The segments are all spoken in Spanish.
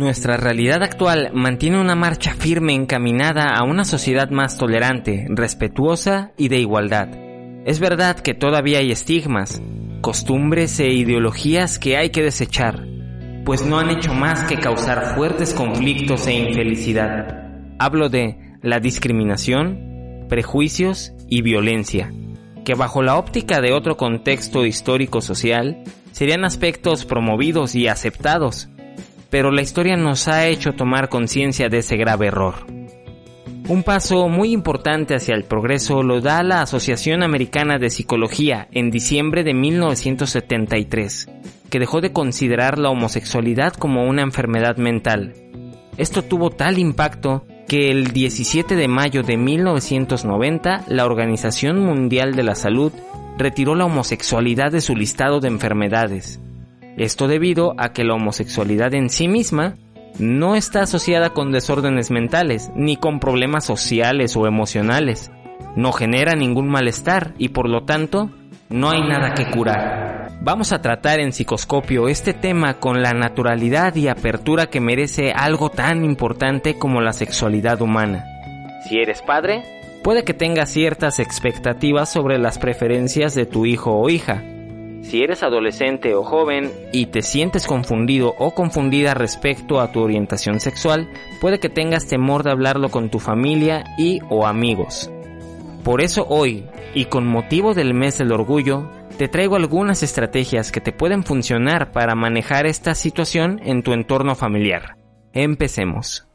Nuestra realidad actual mantiene una marcha firme encaminada a una sociedad más tolerante, respetuosa y de igualdad. Es verdad que todavía hay estigmas, costumbres e ideologías que hay que desechar, pues no han hecho más que causar fuertes conflictos e infelicidad. Hablo de la discriminación, prejuicios y violencia, que bajo la óptica de otro contexto histórico-social serían aspectos promovidos y aceptados, pero la historia nos ha hecho tomar conciencia de ese grave error. Un paso muy importante hacia el progreso lo da la Asociación Americana de Psicología en diciembre de 1973, que dejó de considerar la homosexualidad como una enfermedad mental. Esto tuvo tal impacto que el 17 de mayo de 1990 la Organización Mundial de la Salud retiró la homosexualidad de su listado de enfermedades. Esto debido a que la homosexualidad en sí misma no está asociada con desórdenes mentales ni con problemas sociales o emocionales. No genera ningún malestar y por lo tanto no hay nada que curar. Vamos a tratar en psicoscopio este tema con la naturalidad y apertura que merece algo tan importante como la sexualidad humana. Si eres padre, puede que tengas ciertas expectativas sobre las preferencias de tu hijo o hija si eres adolescente o joven y te sientes confundido o confundida respecto a tu orientación sexual, puede que tengas temor de hablarlo con tu familia y o amigos. Por eso hoy, y con motivo del mes del orgullo, te traigo algunas estrategias que te pueden funcionar para manejar esta situación en tu entorno familiar. Empecemos.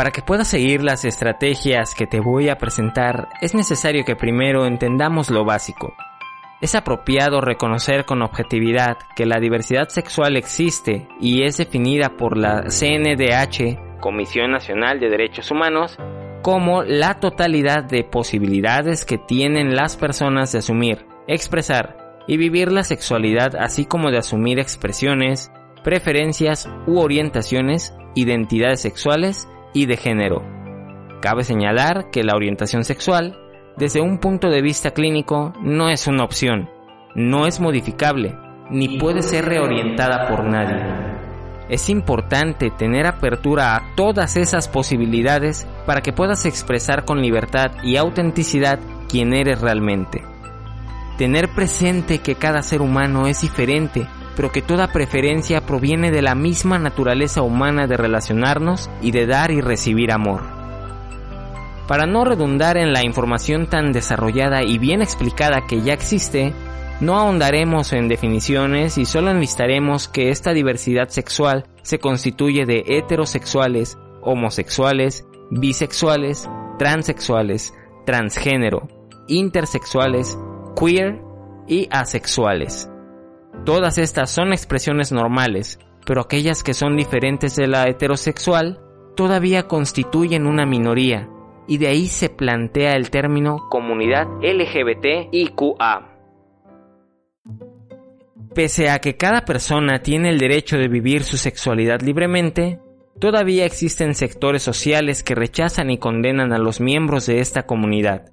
Para que puedas seguir las estrategias que te voy a presentar, es necesario que primero entendamos lo básico. Es apropiado reconocer con objetividad que la diversidad sexual existe y es definida por la CNDH, Comisión Nacional de Derechos Humanos, como la totalidad de posibilidades que tienen las personas de asumir, expresar y vivir la sexualidad así como de asumir expresiones, preferencias u orientaciones, identidades sexuales y de género. Cabe señalar que la orientación sexual, desde un punto de vista clínico, no es una opción, no es modificable, ni puede ser reorientada por nadie. Es importante tener apertura a todas esas posibilidades para que puedas expresar con libertad y autenticidad quién eres realmente. Tener presente que cada ser humano es diferente pero que toda preferencia proviene de la misma naturaleza humana de relacionarnos y de dar y recibir amor. Para no redundar en la información tan desarrollada y bien explicada que ya existe, no ahondaremos en definiciones y solo enlistaremos que esta diversidad sexual se constituye de heterosexuales, homosexuales, bisexuales, transexuales, transgénero, intersexuales, queer y asexuales. Todas estas son expresiones normales, pero aquellas que son diferentes de la heterosexual todavía constituyen una minoría, y de ahí se plantea el término comunidad LGBTIQA. Pese a que cada persona tiene el derecho de vivir su sexualidad libremente, todavía existen sectores sociales que rechazan y condenan a los miembros de esta comunidad.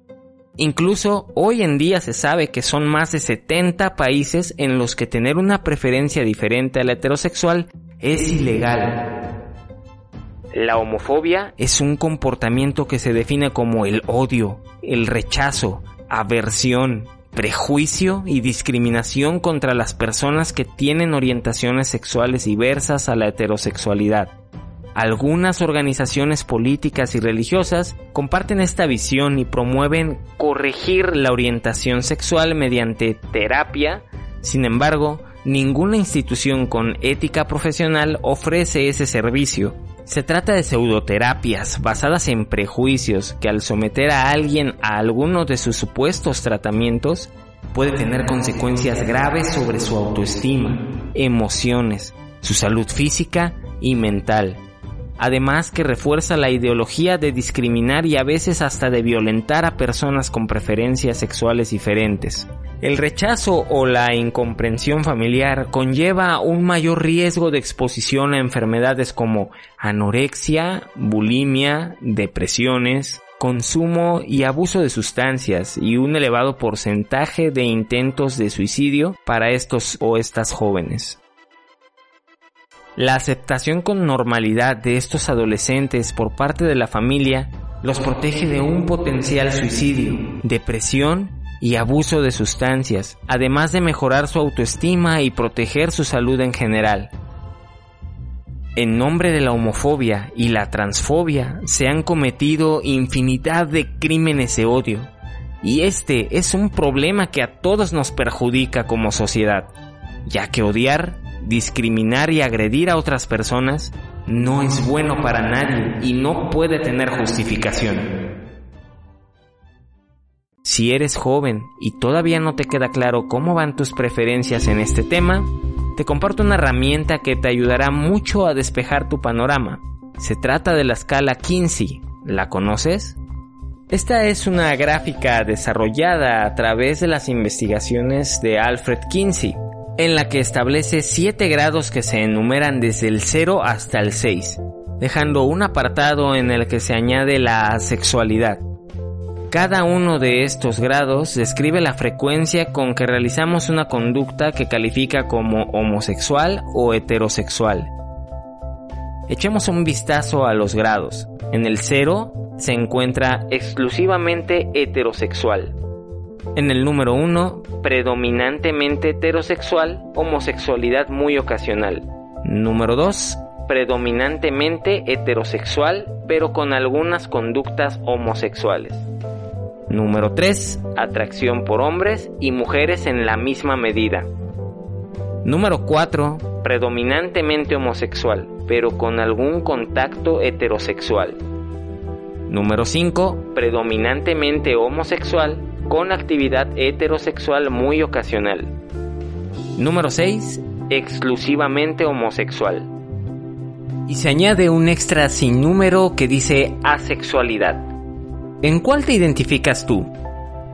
Incluso hoy en día se sabe que son más de 70 países en los que tener una preferencia diferente a la heterosexual es ilegal. La homofobia es un comportamiento que se define como el odio, el rechazo, aversión, prejuicio y discriminación contra las personas que tienen orientaciones sexuales diversas a la heterosexualidad. Algunas organizaciones políticas y religiosas comparten esta visión y promueven corregir la orientación sexual mediante terapia. Sin embargo, ninguna institución con ética profesional ofrece ese servicio. Se trata de pseudoterapias basadas en prejuicios que al someter a alguien a alguno de sus supuestos tratamientos puede tener consecuencias graves sobre su autoestima, emociones, su salud física y mental además que refuerza la ideología de discriminar y a veces hasta de violentar a personas con preferencias sexuales diferentes. El rechazo o la incomprensión familiar conlleva un mayor riesgo de exposición a enfermedades como anorexia, bulimia, depresiones, consumo y abuso de sustancias y un elevado porcentaje de intentos de suicidio para estos o estas jóvenes. La aceptación con normalidad de estos adolescentes por parte de la familia los protege de un potencial suicidio, depresión y abuso de sustancias, además de mejorar su autoestima y proteger su salud en general. En nombre de la homofobia y la transfobia se han cometido infinidad de crímenes de odio, y este es un problema que a todos nos perjudica como sociedad, ya que odiar, discriminar y agredir a otras personas no es bueno para nadie y no puede tener justificación. Si eres joven y todavía no te queda claro cómo van tus preferencias en este tema, te comparto una herramienta que te ayudará mucho a despejar tu panorama. Se trata de la escala Kinsey. ¿La conoces? Esta es una gráfica desarrollada a través de las investigaciones de Alfred Kinsey, en la que establece 7 grados que se enumeran desde el 0 hasta el 6, dejando un apartado en el que se añade la sexualidad. Cada uno de estos grados describe la frecuencia con que realizamos una conducta que califica como homosexual o heterosexual. Echemos un vistazo a los grados. En el 0 se encuentra exclusivamente heterosexual. En el número 1, predominantemente heterosexual, homosexualidad muy ocasional. Número 2, predominantemente heterosexual, pero con algunas conductas homosexuales. Número 3. Atracción por hombres y mujeres en la misma medida. Número 4. Predominantemente homosexual, pero con algún contacto heterosexual. Número 5. Predominantemente homosexual, con actividad heterosexual muy ocasional. Número 6. Exclusivamente homosexual. Y se añade un extra sin número que dice asexualidad. ¿En cuál te identificas tú?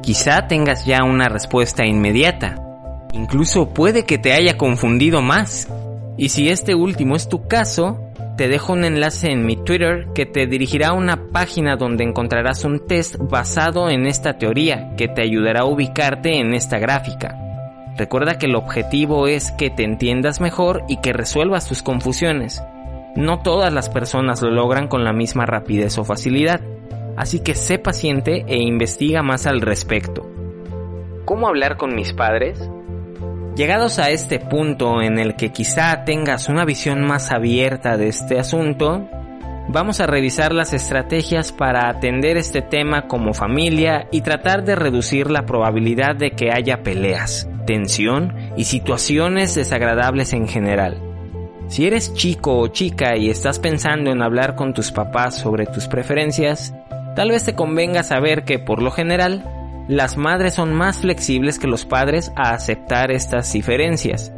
Quizá tengas ya una respuesta inmediata. Incluso puede que te haya confundido más. Y si este último es tu caso, te dejo un enlace en mi Twitter que te dirigirá a una página donde encontrarás un test basado en esta teoría que te ayudará a ubicarte en esta gráfica. Recuerda que el objetivo es que te entiendas mejor y que resuelvas tus confusiones. No todas las personas lo logran con la misma rapidez o facilidad así que sé paciente e investiga más al respecto. ¿Cómo hablar con mis padres? Llegados a este punto en el que quizá tengas una visión más abierta de este asunto, vamos a revisar las estrategias para atender este tema como familia y tratar de reducir la probabilidad de que haya peleas, tensión y situaciones desagradables en general. Si eres chico o chica y estás pensando en hablar con tus papás sobre tus preferencias, Tal vez te convenga saber que por lo general, las madres son más flexibles que los padres a aceptar estas diferencias.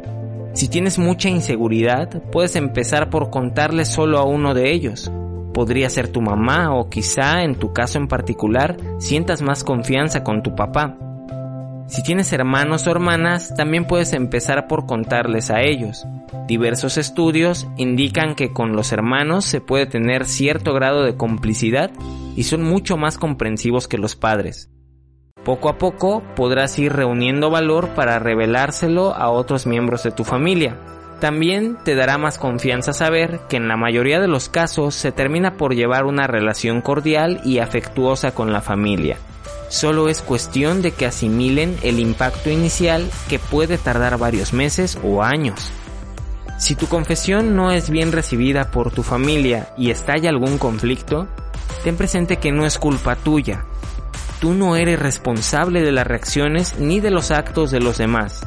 Si tienes mucha inseguridad, puedes empezar por contarle solo a uno de ellos. Podría ser tu mamá o quizá en tu caso en particular sientas más confianza con tu papá. Si tienes hermanos o hermanas, también puedes empezar por contarles a ellos. Diversos estudios indican que con los hermanos se puede tener cierto grado de complicidad y son mucho más comprensivos que los padres. Poco a poco podrás ir reuniendo valor para revelárselo a otros miembros de tu familia. También te dará más confianza saber que en la mayoría de los casos se termina por llevar una relación cordial y afectuosa con la familia Solo es cuestión de que asimilen el impacto inicial que puede tardar varios meses o años. Si tu confesión no es bien recibida por tu familia y estalla algún conflicto, ten presente que no es culpa tuya. Tú no eres responsable de las reacciones ni de los actos de los demás.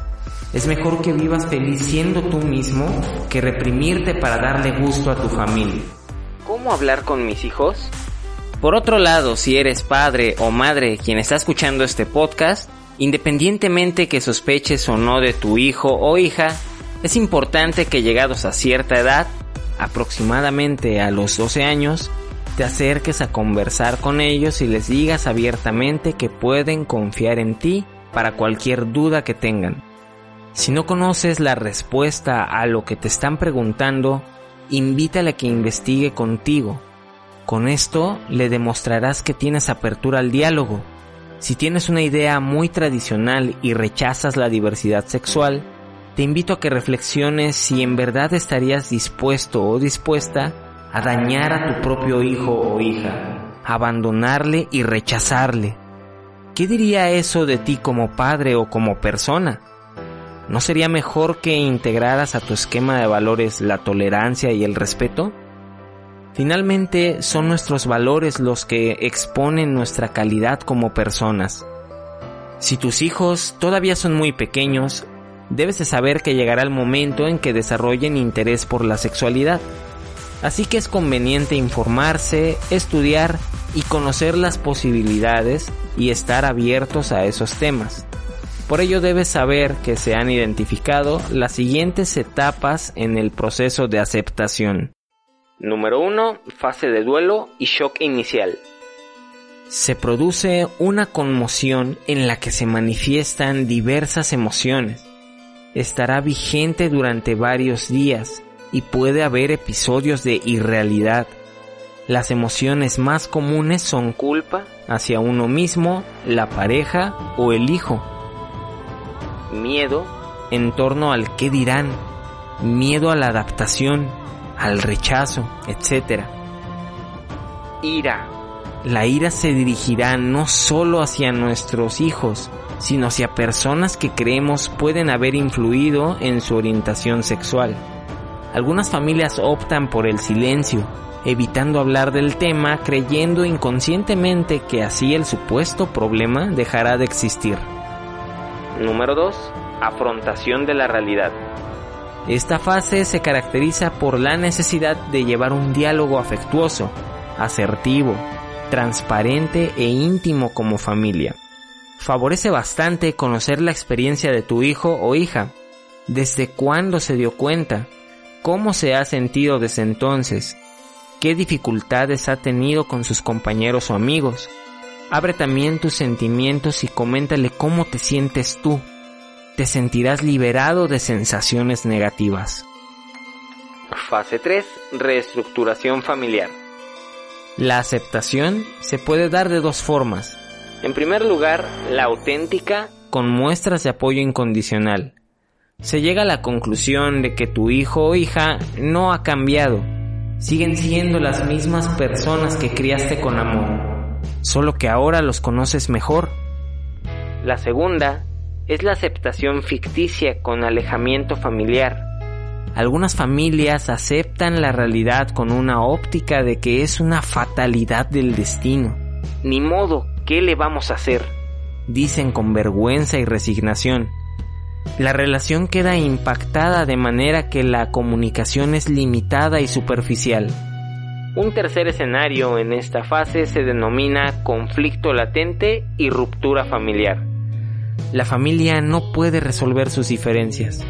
Es mejor que vivas feliz siendo tú mismo que reprimirte para darle gusto a tu familia. ¿Cómo hablar con mis hijos? Por otro lado, si eres padre o madre quien está escuchando este podcast, independientemente que sospeches o no de tu hijo o hija, es importante que llegados a cierta edad, aproximadamente a los 12 años, te acerques a conversar con ellos y les digas abiertamente que pueden confiar en ti para cualquier duda que tengan. Si no conoces la respuesta a lo que te están preguntando, invítale a que investigue contigo. Con esto le demostrarás que tienes apertura al diálogo. Si tienes una idea muy tradicional y rechazas la diversidad sexual, te invito a que reflexiones si en verdad estarías dispuesto o dispuesta a dañar a tu propio hijo o hija, abandonarle y rechazarle. ¿Qué diría eso de ti como padre o como persona? ¿No sería mejor que integraras a tu esquema de valores la tolerancia y el respeto? Finalmente, son nuestros valores los que exponen nuestra calidad como personas. Si tus hijos todavía son muy pequeños, debes de saber que llegará el momento en que desarrollen interés por la sexualidad. Así que es conveniente informarse, estudiar y conocer las posibilidades y estar abiertos a esos temas. Por ello debes saber que se han identificado las siguientes etapas en el proceso de aceptación. Número 1. Fase de duelo y shock inicial. Se produce una conmoción en la que se manifiestan diversas emociones. Estará vigente durante varios días y puede haber episodios de irrealidad. Las emociones más comunes son culpa hacia uno mismo, la pareja o el hijo miedo en torno al qué dirán, miedo a la adaptación, al rechazo, etc. Ira. La ira se dirigirá no solo hacia nuestros hijos, sino hacia personas que creemos pueden haber influido en su orientación sexual. Algunas familias optan por el silencio, evitando hablar del tema, creyendo inconscientemente que así el supuesto problema dejará de existir. Número 2. Afrontación de la realidad. Esta fase se caracteriza por la necesidad de llevar un diálogo afectuoso, asertivo, transparente e íntimo como familia. Favorece bastante conocer la experiencia de tu hijo o hija, desde cuándo se dio cuenta, cómo se ha sentido desde entonces, qué dificultades ha tenido con sus compañeros o amigos, Abre también tus sentimientos y coméntale cómo te sientes tú. Te sentirás liberado de sensaciones negativas. Fase 3. Reestructuración familiar. La aceptación se puede dar de dos formas. En primer lugar, la auténtica con muestras de apoyo incondicional. Se llega a la conclusión de que tu hijo o hija no ha cambiado. Siguen siendo las mismas personas que criaste con amor solo que ahora los conoces mejor. La segunda es la aceptación ficticia con alejamiento familiar. Algunas familias aceptan la realidad con una óptica de que es una fatalidad del destino. Ni modo, ¿qué le vamos a hacer? Dicen con vergüenza y resignación. La relación queda impactada de manera que la comunicación es limitada y superficial. Un tercer escenario en esta fase se denomina conflicto latente y ruptura familiar. La familia no puede resolver sus diferencias.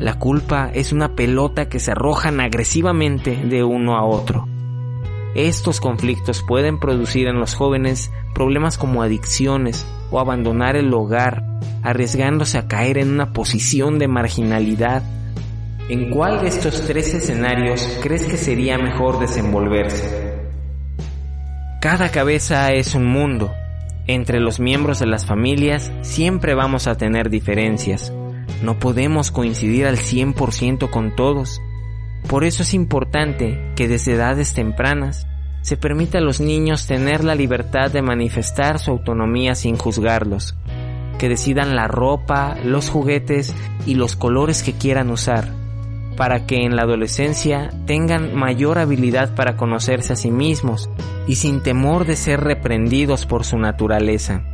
La culpa es una pelota que se arrojan agresivamente de uno a otro. Estos conflictos pueden producir en los jóvenes problemas como adicciones o abandonar el hogar, arriesgándose a caer en una posición de marginalidad ¿En cuál de estos tres escenarios crees que sería mejor desenvolverse? Cada cabeza es un mundo. Entre los miembros de las familias siempre vamos a tener diferencias. No podemos coincidir al 100% con todos. Por eso es importante que desde edades tempranas se permita a los niños tener la libertad de manifestar su autonomía sin juzgarlos, que decidan la ropa, los juguetes y los colores que quieran usar para que en la adolescencia tengan mayor habilidad para conocerse a sí mismos y sin temor de ser reprendidos por su naturaleza.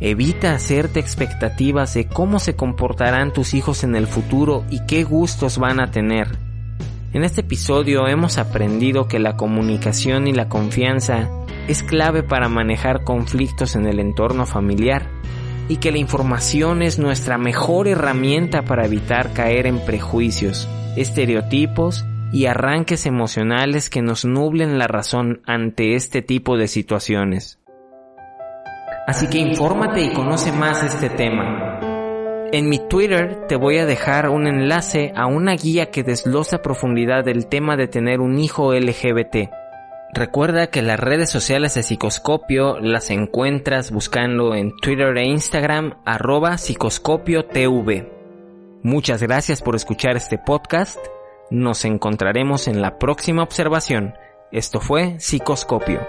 Evita hacerte expectativas de cómo se comportarán tus hijos en el futuro y qué gustos van a tener. En este episodio hemos aprendido que la comunicación y la confianza es clave para manejar conflictos en el entorno familiar y que la información es nuestra mejor herramienta para evitar caer en prejuicios, estereotipos y arranques emocionales que nos nublen la razón ante este tipo de situaciones. Así que infórmate y conoce más este tema. En mi Twitter te voy a dejar un enlace a una guía que desglosa a profundidad el tema de tener un hijo LGBT. Recuerda que las redes sociales de Psicoscopio las encuentras buscando en Twitter e Instagram arroba psicoscopio TV. Muchas gracias por escuchar este podcast. Nos encontraremos en la próxima observación. Esto fue Psicoscopio.